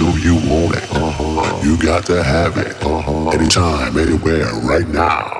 Know you want it. Uh-huh. You got to have it. Uh-huh. Anytime, anywhere, right now. Now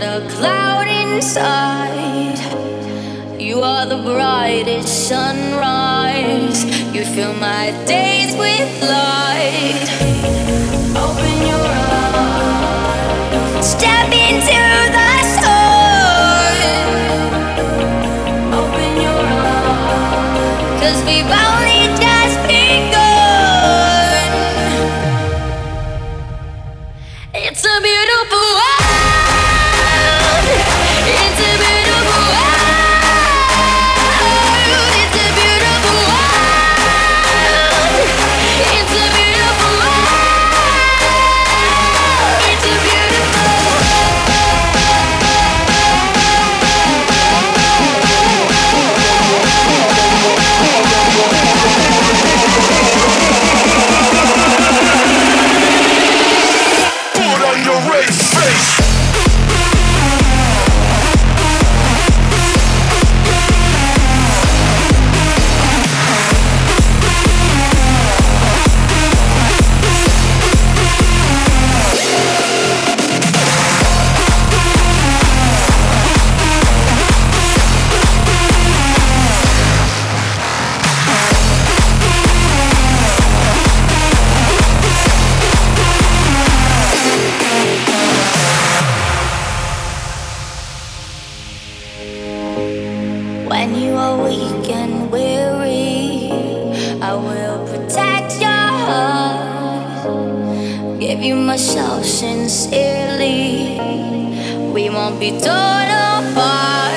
not a cloud inside. You are the brightest sunrise. You fill my days with light. Open your Give you myself sincerely. We won't be torn apart.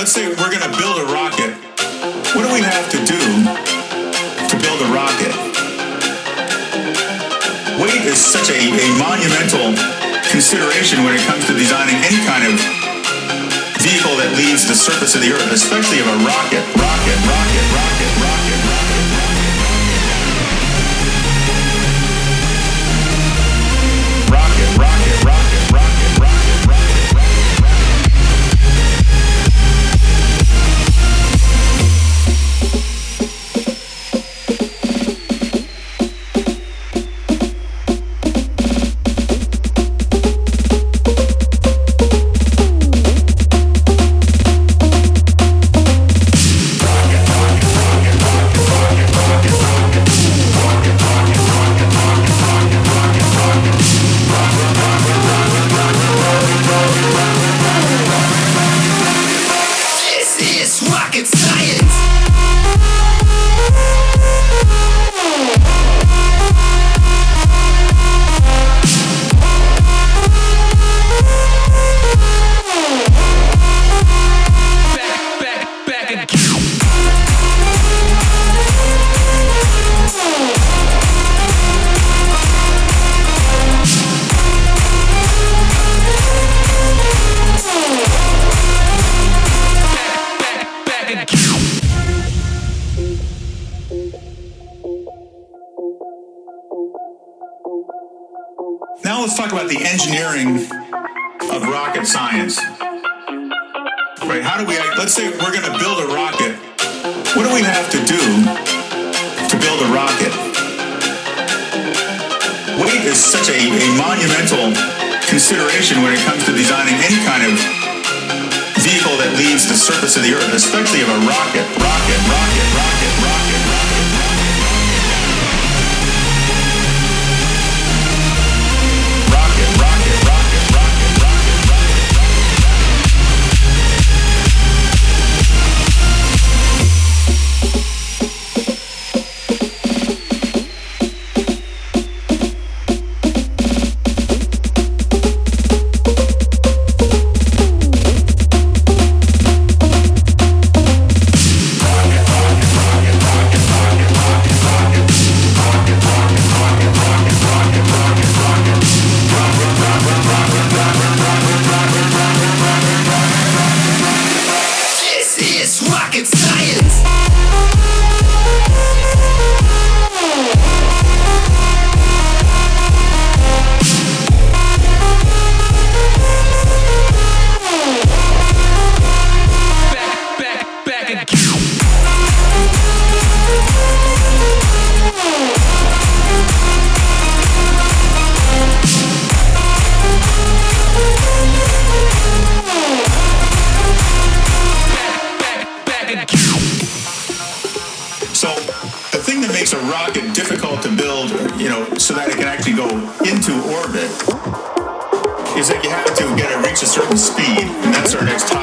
Let's say we're going to build a rocket. What do we have to do to build a rocket? Weight is such a, a monumental consideration when it comes to designing any kind of vehicle that leaves the surface of the earth, especially of a rocket, rocket, rocket, rocket, rocket, let's talk about the engineering of rocket science. Right? How do we, let's say we're going to build a rocket. What do we have to do to build a rocket? Weight is such a, a monumental consideration when it comes to designing any kind of vehicle that leaves the surface of the earth, especially of a rocket, rocket, rocket, rocket, rocket, rocket. Rocket, is that you have to get it reach a certain speed, and that's our next topic